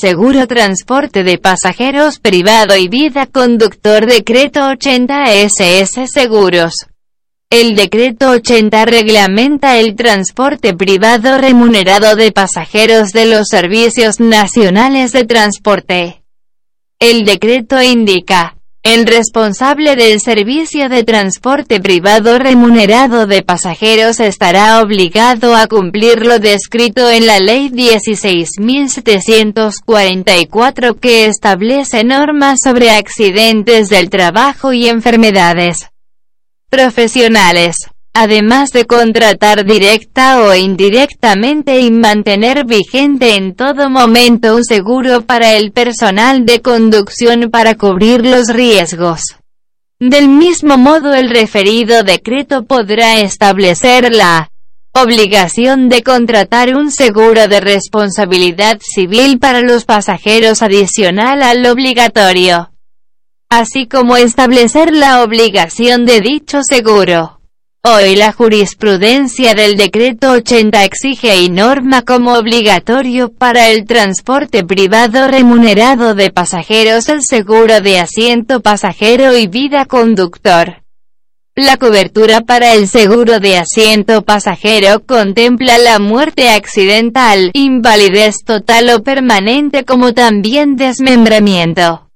Seguro Transporte de Pasajeros Privado y Vida Conductor Decreto 80 SS Seguros. El decreto 80 reglamenta el transporte privado remunerado de pasajeros de los servicios nacionales de transporte. El decreto indica, el responsable del servicio de transporte privado remunerado de pasajeros estará obligado a cumplir lo descrito en la Ley 16.744 que establece normas sobre accidentes del trabajo y enfermedades profesionales además de contratar directa o indirectamente y mantener vigente en todo momento un seguro para el personal de conducción para cubrir los riesgos. Del mismo modo el referido decreto podrá establecer la obligación de contratar un seguro de responsabilidad civil para los pasajeros adicional al obligatorio, así como establecer la obligación de dicho seguro. Hoy la jurisprudencia del decreto 80 exige y norma como obligatorio para el transporte privado remunerado de pasajeros el seguro de asiento pasajero y vida conductor. La cobertura para el seguro de asiento pasajero contempla la muerte accidental, invalidez total o permanente como también desmembramiento.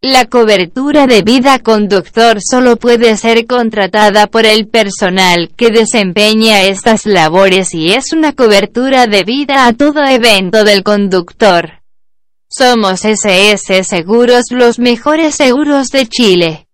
La cobertura de vida conductor solo puede ser contratada por el personal que desempeña estas labores y es una cobertura de vida a todo evento del conductor. Somos SS Seguros los mejores seguros de Chile.